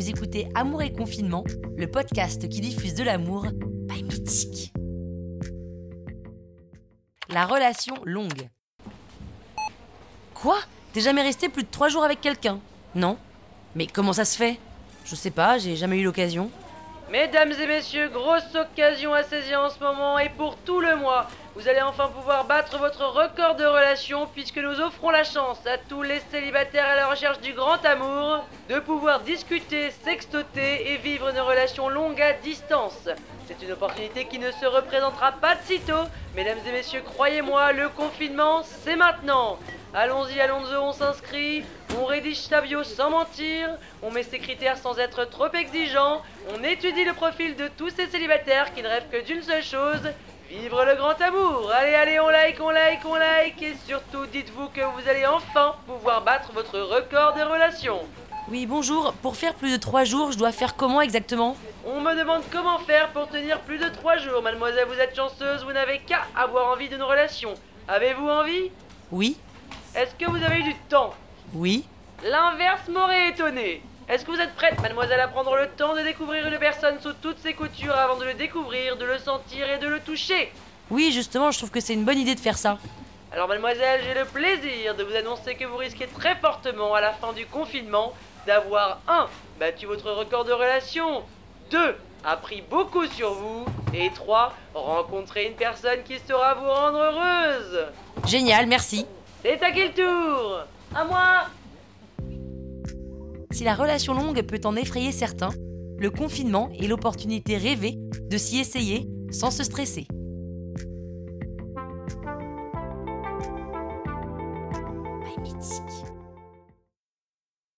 vous écoutez Amour et Confinement, le podcast qui diffuse de l'amour by Mythique. La relation longue. Quoi? T'es jamais resté plus de trois jours avec quelqu'un? Non? Mais comment ça se fait? Je sais pas, j'ai jamais eu l'occasion. Mesdames et messieurs, grosse occasion à saisir en ce moment et pour tout le mois. Vous allez enfin pouvoir battre votre record de relation puisque nous offrons la chance à tous les célibataires à la recherche du grand amour de pouvoir discuter, sextoter et vivre une relation longue à distance. C'est une opportunité qui ne se représentera pas de sitôt. Mesdames et messieurs, croyez-moi, le confinement, c'est maintenant. Allons-y, allons-y, on s'inscrit, on rédige sa bio sans mentir, on met ses critères sans être trop exigeant, on étudie le profil de tous ces célibataires qui ne rêvent que d'une seule chose, vivre le grand amour. Allez, allez, on like, on like, on like, et surtout dites-vous que vous allez enfin pouvoir battre votre record des relations. Oui, bonjour. Pour faire plus de trois jours, je dois faire comment exactement? On me demande comment faire pour tenir plus de trois jours. Mademoiselle, vous êtes chanceuse, vous n'avez qu'à avoir envie d'une relation. Avez-vous envie? Oui Est-ce que vous avez eu du temps? Oui L'inverse m'aurait étonné. Est-ce que vous êtes prête, mademoiselle, à prendre le temps de découvrir une personne sous toutes ses coutures avant de le découvrir, de le sentir et de le toucher? Oui, justement, je trouve que c'est une bonne idée de faire ça. Alors, mademoiselle, j'ai le plaisir de vous annoncer que vous risquez très fortement à la fin du confinement d'avoir 1. battu votre record de relation, 2. appris beaucoup sur vous, et 3. rencontré une personne qui saura vous rendre heureuse. Génial, merci. C'est à qui le tour? À moi Si la relation longue peut en effrayer certains, le confinement est l'opportunité rêvée de s'y essayer sans se stresser.